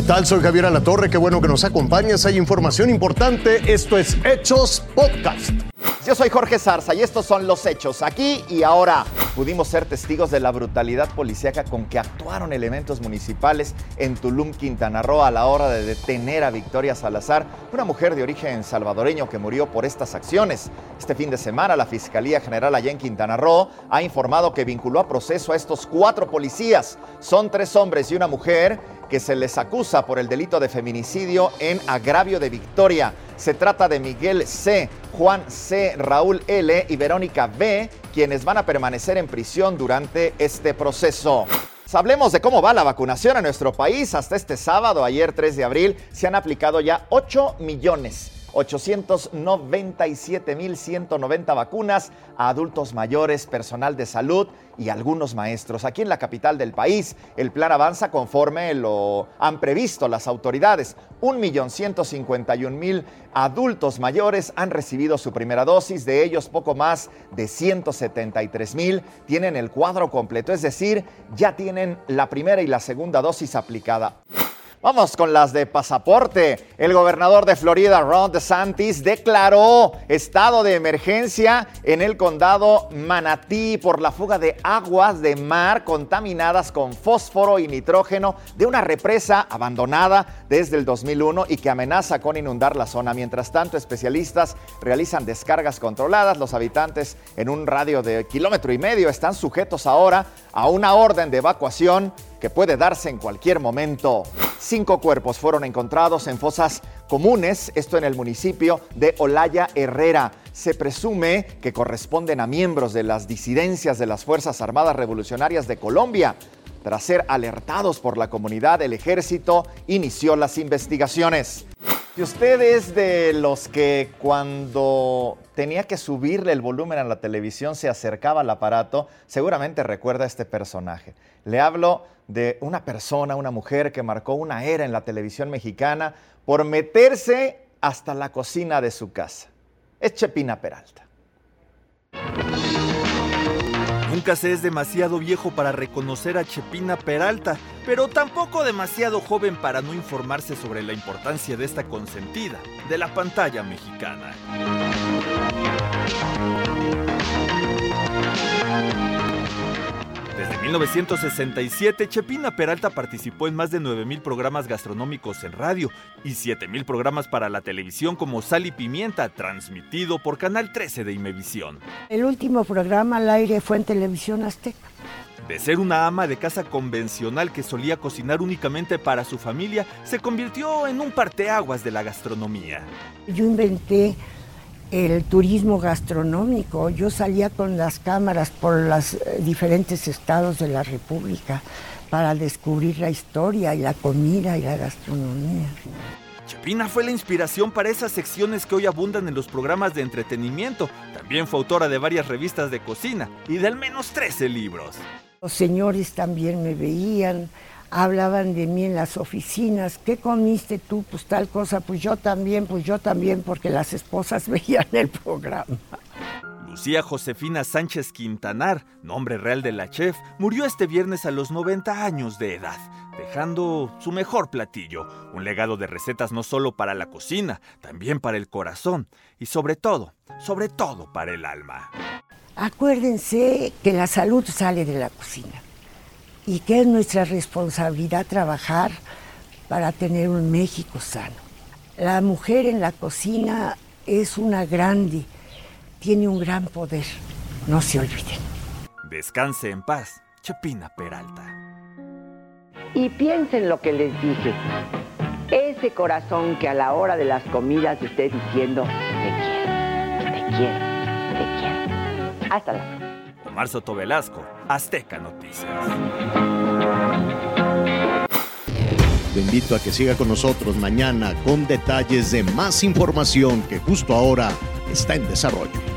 tal? Soy Javier Alatorre, qué bueno que nos acompañas. Hay información importante. Esto es Hechos Podcast. Yo soy Jorge Zarza y estos son los hechos. Aquí y ahora pudimos ser testigos de la brutalidad policíaca con que actuaron elementos municipales en Tulum, Quintana Roo, a la hora de detener a Victoria Salazar, una mujer de origen salvadoreño que murió por estas acciones. Este fin de semana, la Fiscalía General allá en Quintana Roo ha informado que vinculó a proceso a estos cuatro policías. Son tres hombres y una mujer que se les acusa por el delito de feminicidio en agravio de Victoria. Se trata de Miguel C., Juan C., Raúl L. y Verónica B., quienes van a permanecer en prisión durante este proceso. Hablemos de cómo va la vacunación en nuestro país. Hasta este sábado, ayer 3 de abril, se han aplicado ya 8 millones 897.190 vacunas a adultos mayores, personal de salud y algunos maestros. Aquí en la capital del país, el plan avanza conforme lo han previsto las autoridades. 1.151.000 adultos mayores han recibido su primera dosis, de ellos poco más de 173.000 tienen el cuadro completo, es decir, ya tienen la primera y la segunda dosis aplicada. Vamos con las de pasaporte. El gobernador de Florida, Ron DeSantis, declaró estado de emergencia en el condado Manatí por la fuga de aguas de mar contaminadas con fósforo y nitrógeno de una represa abandonada desde el 2001 y que amenaza con inundar la zona. Mientras tanto, especialistas realizan descargas controladas. Los habitantes en un radio de kilómetro y medio están sujetos ahora a una orden de evacuación que puede darse en cualquier momento. Cinco cuerpos fueron encontrados en fosas comunes, esto en el municipio de Olaya Herrera. Se presume que corresponden a miembros de las disidencias de las Fuerzas Armadas Revolucionarias de Colombia. Tras ser alertados por la comunidad, el ejército inició las investigaciones. Si usted es de los que cuando tenía que subirle el volumen a la televisión se acercaba al aparato, seguramente recuerda a este personaje. Le hablo de una persona, una mujer que marcó una era en la televisión mexicana por meterse hasta la cocina de su casa. Es Chepina Peralta. Nunca se es demasiado viejo para reconocer a Chepina Peralta, pero tampoco demasiado joven para no informarse sobre la importancia de esta consentida de la pantalla mexicana. 1967, Chepina Peralta participó en más de 9.000 programas gastronómicos en radio y 7.000 programas para la televisión como Sal y Pimienta, transmitido por Canal 13 de Imevisión. El último programa al aire fue en Televisión Azteca. De ser una ama de casa convencional que solía cocinar únicamente para su familia, se convirtió en un parteaguas de la gastronomía. Yo inventé el turismo gastronómico. Yo salía con las cámaras por los eh, diferentes estados de la República para descubrir la historia y la comida y la gastronomía. Chepina fue la inspiración para esas secciones que hoy abundan en los programas de entretenimiento. También fue autora de varias revistas de cocina y de al menos 13 libros. Los señores también me veían, hablaban de mí en las oficinas, ¿qué comiste tú? Pues tal cosa, pues yo también, pues yo también, porque las esposas veían el programa. Lucía Josefina Sánchez Quintanar, nombre real de la chef, murió este viernes a los 90 años de edad, dejando su mejor platillo, un legado de recetas no solo para la cocina, también para el corazón y sobre todo, sobre todo para el alma. Acuérdense que la salud sale de la cocina y que es nuestra responsabilidad trabajar para tener un México sano. La mujer en la cocina es una grande, tiene un gran poder, no se olviden. Descanse en paz, Chepina Peralta. Y piensen lo que les dije. Ese corazón que a la hora de las comidas esté diciendo, te quiero, te quiero, te quiero. Hasta la próxima. Omar Soto Velasco, Azteca Noticias. Lo invito a que siga con nosotros mañana con detalles de más información que justo ahora está en desarrollo.